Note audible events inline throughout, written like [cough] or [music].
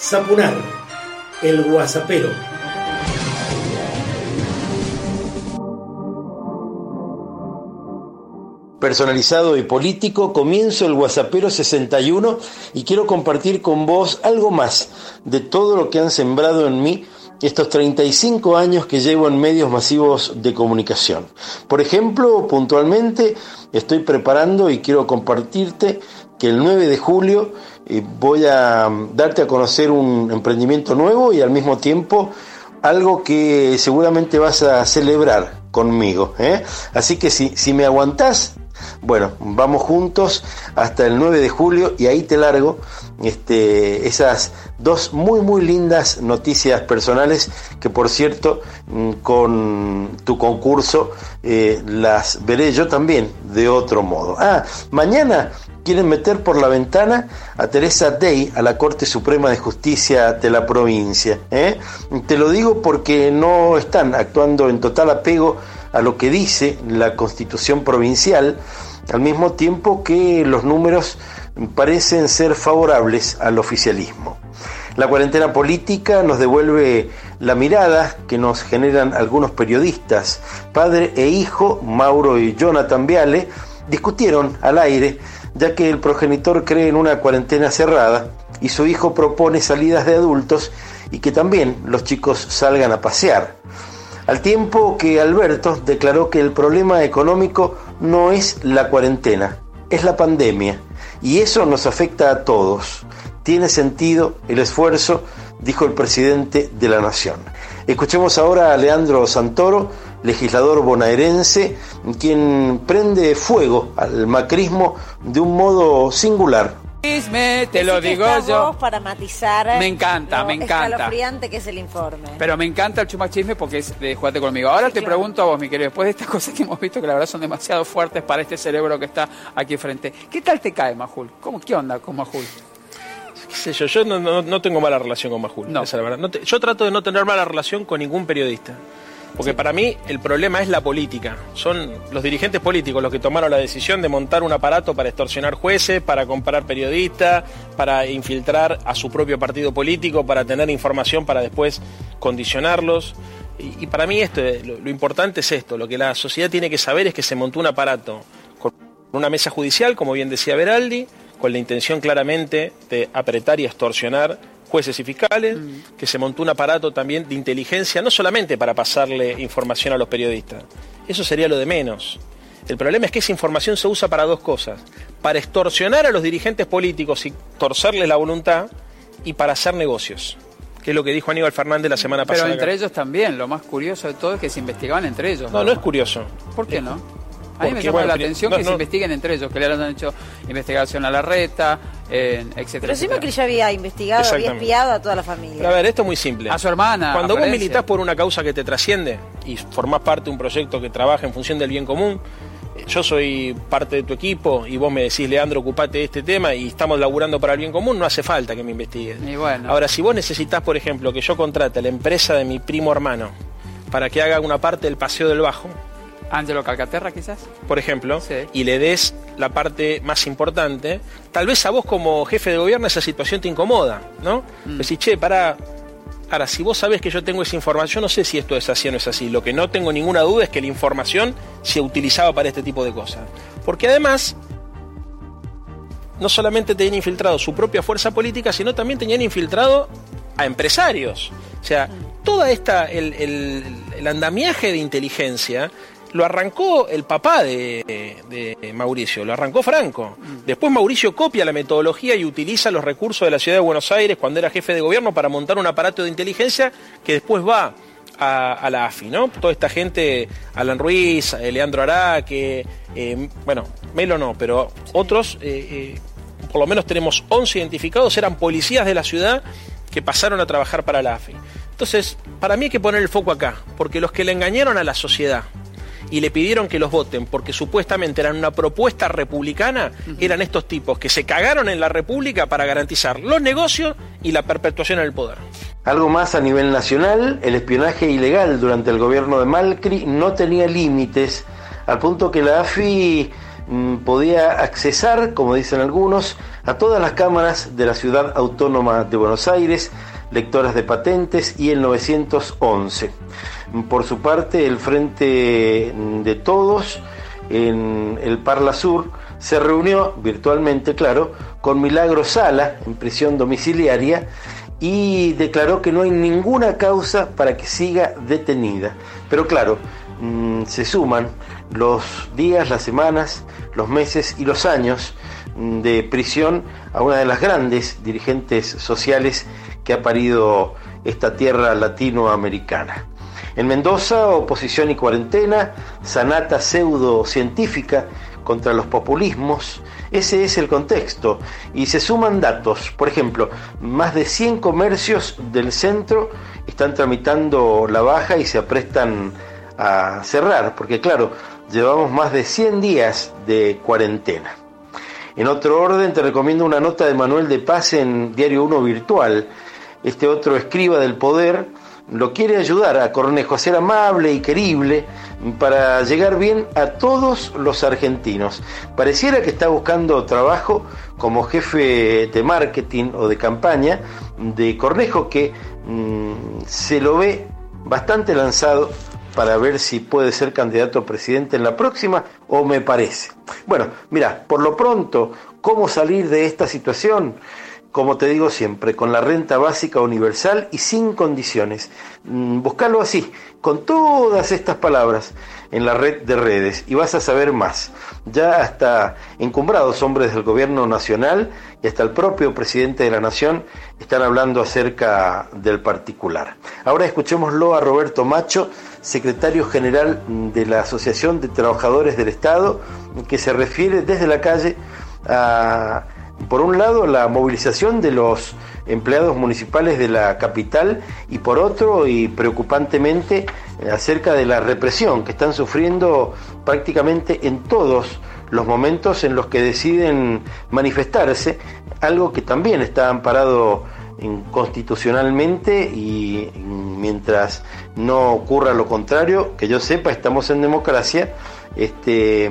Zapunar, el guasapero. personalizado y político, comienzo el WhatsAppero 61 y quiero compartir con vos algo más de todo lo que han sembrado en mí estos 35 años que llevo en medios masivos de comunicación. Por ejemplo, puntualmente estoy preparando y quiero compartirte que el 9 de julio eh, voy a darte a conocer un emprendimiento nuevo y al mismo tiempo algo que seguramente vas a celebrar conmigo. ¿eh? Así que si, si me aguantás, bueno, vamos juntos hasta el 9 de julio y ahí te largo este, esas dos muy muy lindas noticias personales que por cierto mm, con tu concurso eh, las veré yo también de otro modo. Ah, mañana quieren meter por la ventana a Teresa Day a la Corte Suprema de Justicia de la provincia. ¿eh? Te lo digo porque no están actuando en total apego a lo que dice la constitución provincial, al mismo tiempo que los números parecen ser favorables al oficialismo. La cuarentena política nos devuelve la mirada que nos generan algunos periodistas. Padre e hijo, Mauro y Jonathan Viale, discutieron al aire, ya que el progenitor cree en una cuarentena cerrada y su hijo propone salidas de adultos y que también los chicos salgan a pasear al tiempo que Alberto declaró que el problema económico no es la cuarentena, es la pandemia, y eso nos afecta a todos. Tiene sentido el esfuerzo, dijo el presidente de la Nación. Escuchemos ahora a Leandro Santoro, legislador bonaerense, quien prende fuego al macrismo de un modo singular te lo digo yo. para matizar. Me encanta, me encanta. que es el informe. Pero me encanta el chumachisme porque es de jugate conmigo. Ahora te pregunto a vos, mi querido, después de estas [laughs] cosas que hemos visto que la verdad son demasiado fuertes para este cerebro que está aquí frente, ¿qué tal te cae, Majul? ¿Cómo, ¿Qué onda con Majul? ¿Qué sé yo? Yo no, tengo mala relación con Majul. No. Esa la verdad. yo trato de no tener mala relación con ningún periodista. Porque para mí el problema es la política. Son los dirigentes políticos los que tomaron la decisión de montar un aparato para extorsionar jueces, para comprar periodistas, para infiltrar a su propio partido político, para tener información para después condicionarlos. Y, para mí esto, lo, lo importante es esto. Lo que la sociedad tiene que saber es que se montó un aparato con una mesa judicial, como bien decía Beraldi, con la intención claramente de apretar y extorsionar jueces y fiscales, mm. que se montó un aparato también de inteligencia, no solamente para pasarle información a los periodistas, eso sería lo de menos. El problema es que esa información se usa para dos cosas, para extorsionar a los dirigentes políticos y torcerles la voluntad y para hacer negocios, que es lo que dijo Aníbal Fernández la semana pasada. Pero entre ellos también, lo más curioso de todo es que se investigaban entre ellos. No, no, es curioso. ¿Por qué no? A mí me llama la atención que se investiguen entre ellos, que le han hecho investigación a la reta, eh, etcétera. Pero que ya había investigado, había espiado a toda la familia. a ver, esto es muy simple. A su hermana. Cuando vos militás por una causa que te trasciende y formás parte de un proyecto que trabaja en función del bien común, eh, yo soy parte de tu equipo y vos me decís, Leandro, ocupate de este tema y estamos laburando para el bien común, no hace falta que me investigues. Ahora, si vos necesitas, por ejemplo, que yo contrate a la empresa de mi primo hermano para que haga una parte del paseo del Bajo, Angelo Calcaterra quizás. Por ejemplo, y le des la parte más importante, tal vez a vos como jefe de gobierno esa situación te incomoda, ¿no? Mm. Decís, che, para... Ahora, si vos sabés que yo tengo esa información, no sé si esto es así o no es así. Lo que no tengo ninguna duda es que la información se utilizaba para este tipo de cosas. Porque además, no solamente tenían infiltrado su propia fuerza política, sino también tenían infiltrado a empresarios. O sea, mm. toda esta, el, el andamiaje de inteligencia lo arrancó el papá de, Mauricio, lo arrancó Franco. Después Mauricio copia la metodología y utiliza los recursos de la ciudad de Buenos Aires cuando era jefe de gobierno para montar un aparato de inteligencia que después va a, la AFI, ¿no? Toda esta gente, Alan Ruiz, eh, Leandro Araque, eh, bueno, Melo no, pero otros, eh, por lo menos tenemos 11 identificados, eran policías de la ciudad que pasaron a trabajar para la AFI. Entonces, para mí hay que poner el foco acá, porque los que le engañaron a la sociedad, y le pidieron que los voten porque supuestamente eran una propuesta republicana, eran estos tipos que se cagaron en la República para garantizar los negocios y la perpetuación en el poder. Algo más a nivel nacional, el espionaje ilegal durante el gobierno de Malcri no tenía límites, al punto que la AFI mm, podía accesar, como dicen algunos, a todas las cámaras de la ciudad autónoma de Buenos Aires, lectoras de patentes y el 911. Por su parte, el Frente de Todos en el Parla Sur se reunió virtualmente, claro, con Milagro Sala en prisión domiciliaria y declaró que no hay ninguna causa para que siga detenida. Pero claro, mm, se suman los días, las semanas, los meses y los años mm, de prisión a una de las grandes dirigentes sociales que ha parido esta tierra latinoamericana. En Mendoza, oposición y cuarentena, sanata pseudocientífica contra los populismos. Ese es el contexto. Y se suman datos. Por ejemplo, más de 100 comercios del centro están tramitando la baja y se aprestan a cerrar, porque claro, llevamos más de 100 días de cuarentena. En otro orden, te recomiendo una nota de Manuel de Paz en Diario 1 Virtual. Este otro escriba del poder lo quiere ayudar a Cornejo a ser amable y querible para llegar bien a todos los argentinos. Pareciera que está buscando trabajo como jefe de marketing o de campaña de Cornejo que mm, se lo ve bastante lanzado para ver si puede ser candidato a presidente en la próxima o me parece. Bueno, mira, por lo pronto, ¿cómo salir de esta situación? Como te digo siempre, con la renta básica universal y sin condiciones. Mm, buscalo así, con todas estas palabras en la red de redes y vas a saber más. Ya hasta encumbrados hombres del gobierno nacional y hasta el propio presidente de la nación están hablando acerca del particular. Ahora escuchémoslo a Roberto Macho, secretario general de la Asociación de Trabajadores del Estado, que se refiere desde la calle a por un lado, la movilización de los empleados municipales de la capital y por otro, y preocupantemente, acerca de la represión que están sufriendo prácticamente en todos los momentos en los que deciden manifestarse, algo que también está amparado constitucionalmente y mientras no ocurra lo contrario, que yo sepa, estamos en democracia, este,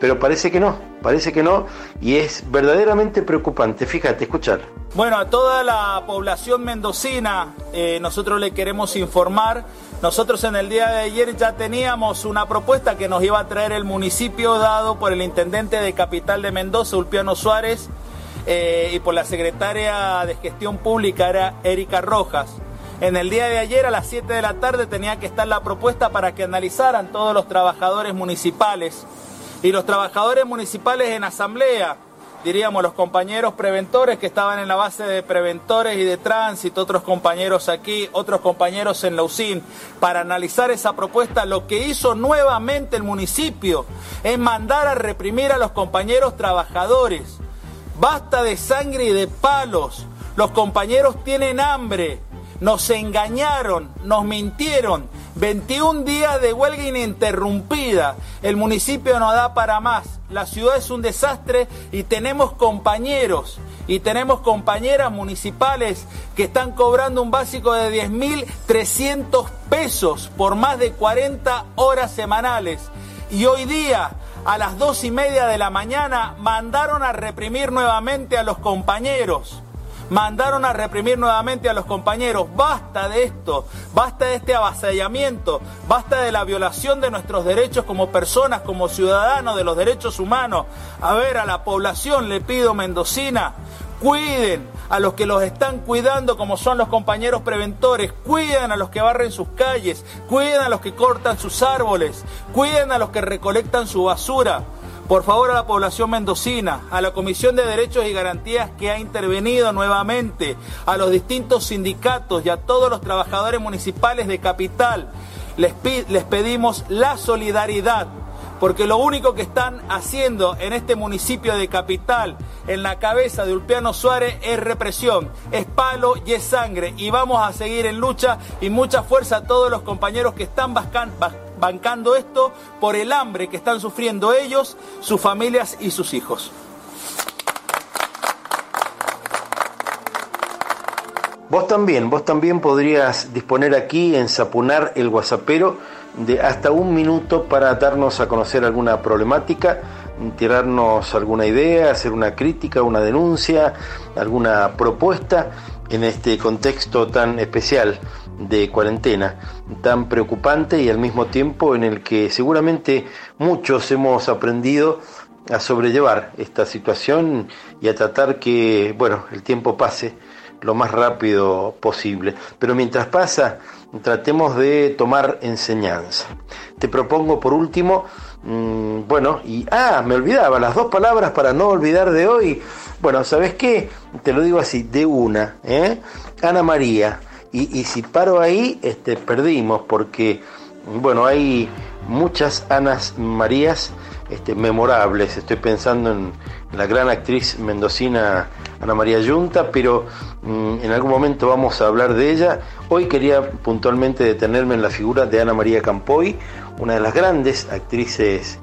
pero parece que no, parece que no, y es verdaderamente preocupante. Fíjate, escuchar. Bueno, a toda la población mendocina, eh, nosotros le queremos informar. Nosotros en el día de ayer ya teníamos una propuesta que nos iba a traer el municipio dado por el intendente de Capital de Mendoza, Ulpiano Suárez, eh, y por la secretaria de Gestión Pública, era Erika Rojas. En el día de ayer a las 7 de la tarde tenía que estar la propuesta para que analizaran todos los trabajadores municipales y los trabajadores municipales en asamblea, diríamos los compañeros preventores que estaban en la base de preventores y de tránsito, otros compañeros aquí, otros compañeros en la UCIN, para analizar esa propuesta, lo que hizo nuevamente el municipio es mandar a reprimir a los compañeros trabajadores. Basta de sangre y de palos. Los compañeros tienen hambre. Nos engañaron, nos mintieron. 21 días de huelga ininterrumpida. El municipio no da para más. La ciudad es un desastre y tenemos compañeros y tenemos compañeras municipales que están cobrando un básico de 10.300 pesos por más de 40 horas semanales. Y hoy día a las dos y media de la mañana mandaron a reprimir nuevamente a los compañeros. Mandaron a reprimir nuevamente a los compañeros. Basta de esto, basta de este avasallamiento, basta de la violación de nuestros derechos como personas, como ciudadanos, de los derechos humanos. A ver, a la población le pido mendocina, cuiden a los que los están cuidando como son los compañeros preventores, cuiden a los que barren sus calles, cuiden a los que cortan sus árboles, cuiden a los que recolectan su basura. Por favor a la población mendocina, a la Comisión de Derechos y Garantías que ha intervenido nuevamente, a los distintos sindicatos y a todos los trabajadores municipales de Capital, les, pedimos la solidaridad porque lo único que están haciendo en este municipio de capital, en la cabeza de Ulpiano Suárez, es represión, es palo y es sangre. Y vamos a seguir en lucha y mucha fuerza a todos los compañeros que están bancando esto por el hambre que están sufriendo ellos, sus familias y sus hijos. Vos también, vos también podrías disponer aquí en Sapunar el Guasapero de hasta un minuto para darnos a conocer alguna problemática tirarnos alguna idea, hacer una crítica, una denuncia, alguna propuesta en este contexto tan especial de cuarentena, tan preocupante y al mismo tiempo en el que seguramente muchos hemos aprendido a sobrellevar esta situación y a tratar que, bueno, el tiempo pase lo más rápido posible. Pero mientras pasa, tratemos de tomar enseñanza. Te propongo por último, mm, bueno, y, ah, me olvidaba, las dos palabras para no olvidar de hoy. Bueno, ¿sabes qué? Te lo digo así, de una, ¿eh? Ana María. Y, y si paro ahí, este, perdimos, porque, bueno, hay muchas Anas Marías este, memorables. Estoy pensando en la gran actriz mendocina Ana María Yunta, pero mm, en algún momento vamos a hablar de ella. Hoy quería puntualmente detenerme en la figura de Ana María Campoy, una de las grandes actrices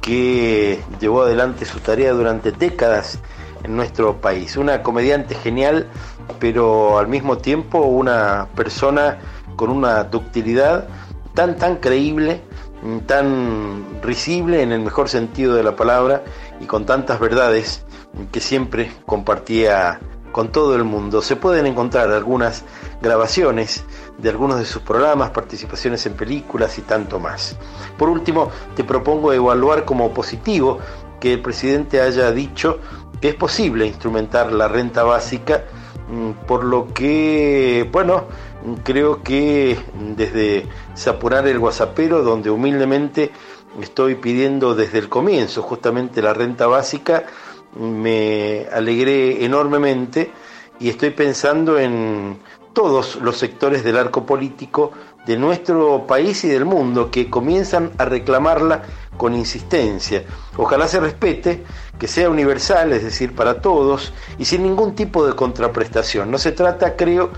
que llevó adelante su tarea durante décadas en nuestro país. Una comediante genial, pero al mismo tiempo una persona con una ductilidad tan tan creíble tan risible en el mejor sentido de la palabra y con tantas verdades que siempre compartía con todo el mundo. Se pueden encontrar algunas grabaciones de algunos de sus programas, participaciones en películas y tanto más. Por último, te propongo evaluar como positivo que el presidente haya dicho que es posible instrumentar la renta básica, mm, por lo que, bueno, creo que desde Zapurar el Guasapero, donde humildemente estoy pidiendo desde el comienzo justamente la renta básica, me alegré enormemente y estoy pensando en todos los sectores del arco político de nuestro país y del mundo que comienzan a reclamarla con insistencia. Ojalá se respete, que sea universal, es decir, para todos y sin ningún tipo de contraprestación. No se trata, creo,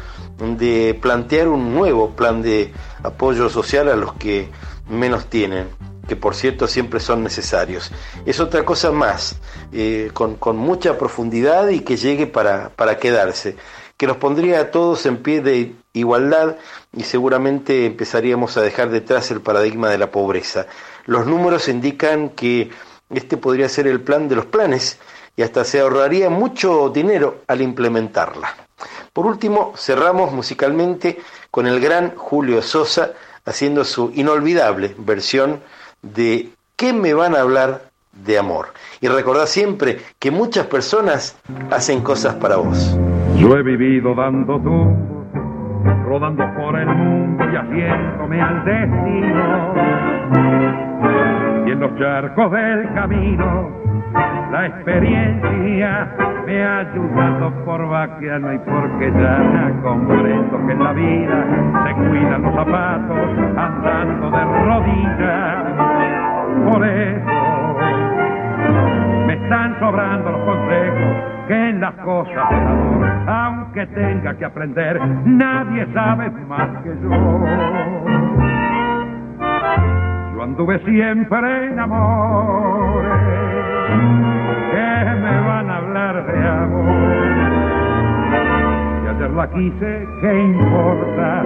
de plantear un nuevo plan de apoyo social a los que menos tienen, que por cierto siempre son necesarios. Es otra cosa más, eh, con, mucha profundidad y que llegue para, para quedarse, que nos pondría a todos en pie de igualdad y seguramente empezaríamos a dejar detrás el paradigma de la pobreza. Los números indican que este podría ser el plan de los planes y hasta se ahorraría mucho dinero al implementarla. Por último, cerramos musicalmente con el gran Julio Sosa haciendo su inolvidable versión de ¿Qué me van a hablar de amor? Y recordad siempre que muchas personas hacen cosas para vos. Yo he vivido dando tú, rodando por el mundo y haciéndome al destino. Y en los charcos del camino, la experiencia me ha ayudado por vaquiano y porque ya comprendo que en la vida se cuidan los zapatos andando de rodillas. Por eso me están sobrando los que en las cosas amor, aunque tenga que aprender, nadie sabe más que yo. Yo anduve siempre en amores que me van a hablar de amor. Y ayer la quise, ¿qué importa?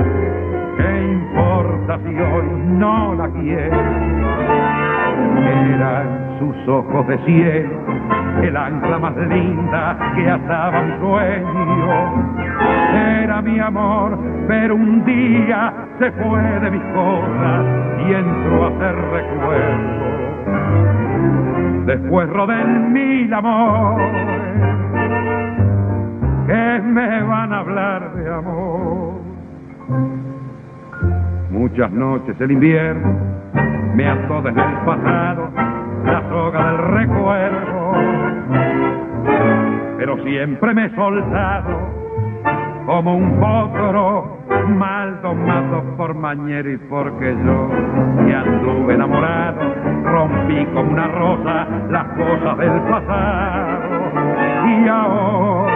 ¿Qué importa si hoy no la quiero? Eran sus ojos de cielo, el ancla más linda que ataba un sueño. Era mi amor, pero un día se fue de mis cosas y entró a ser recuerdo después roden mil amores que me van a hablar de amor. Muchas noches el invierno me ató desde el pasado siempre me he soltado como un potro mal tomado por mañero y porque yo que anduve enamorado rompí como una rosa las cosas del pasado. Y ahora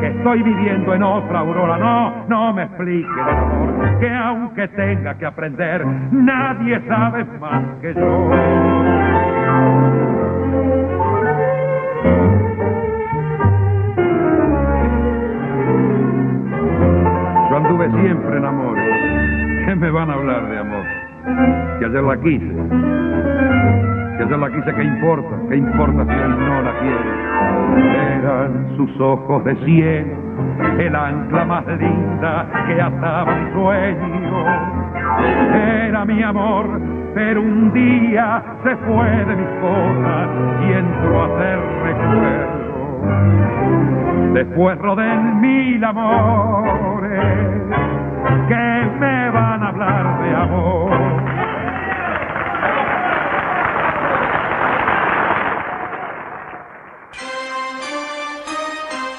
que estoy viviendo en otra aurora no, no me explique el amor que aunque tenga que aprender nadie sabe más que yo siempre en amores. ¿Qué me van a hablar de amor? Que ayer la quise, que yo la quise, ¿qué importa? ¿Qué importa si él no la quiere? Eran sus ojos de cielo, el ancla más linda que ataba mi sueño. Era mi amor, pero un día se fue de mis cosas y entró a ser recuerdo. Después rodé mil amores que me van a hablar de amor.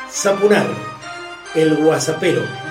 Zapunar, el guasapero.